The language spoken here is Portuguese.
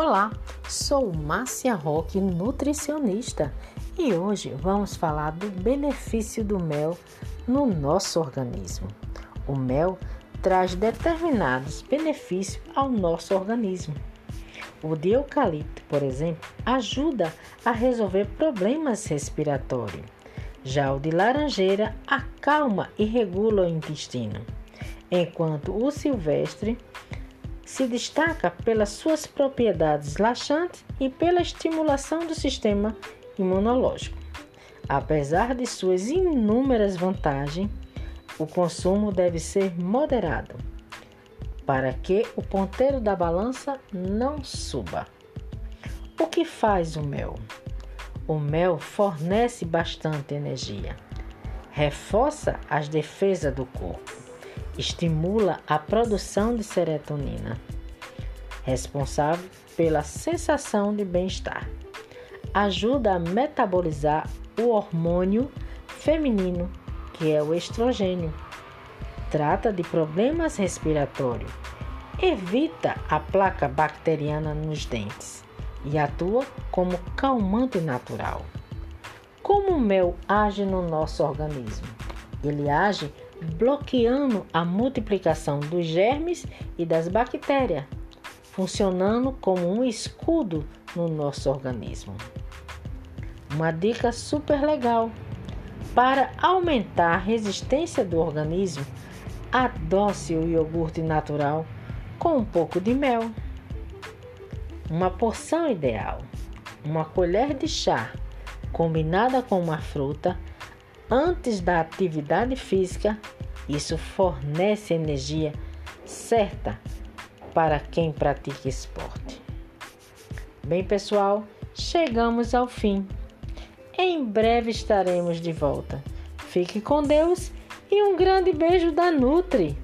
Olá, sou Márcia Roque, nutricionista, e hoje vamos falar do benefício do mel no nosso organismo. O mel traz determinados benefícios ao nosso organismo. O de eucalipto, por exemplo, ajuda a resolver problemas respiratórios. Já o de laranjeira acalma e regula o intestino, enquanto o silvestre se destaca pelas suas propriedades laxantes e pela estimulação do sistema imunológico. Apesar de suas inúmeras vantagens, o consumo deve ser moderado para que o ponteiro da balança não suba. O que faz o mel? O mel fornece bastante energia, reforça as defesas do corpo estimula a produção de serotonina, responsável pela sensação de bem-estar. Ajuda a metabolizar o hormônio feminino, que é o estrogênio. Trata de problemas respiratórios. Evita a placa bacteriana nos dentes e atua como calmante natural. Como o mel age no nosso organismo? Ele age bloqueando a multiplicação dos germes e das bactérias, funcionando como um escudo no nosso organismo. Uma dica super legal para aumentar a resistência do organismo, adoce o iogurte natural com um pouco de mel. Uma porção ideal, uma colher de chá combinada com uma fruta antes da atividade física, isso fornece energia certa para quem pratica esporte. Bem, pessoal, chegamos ao fim. Em breve estaremos de volta. Fique com Deus e um grande beijo da Nutri.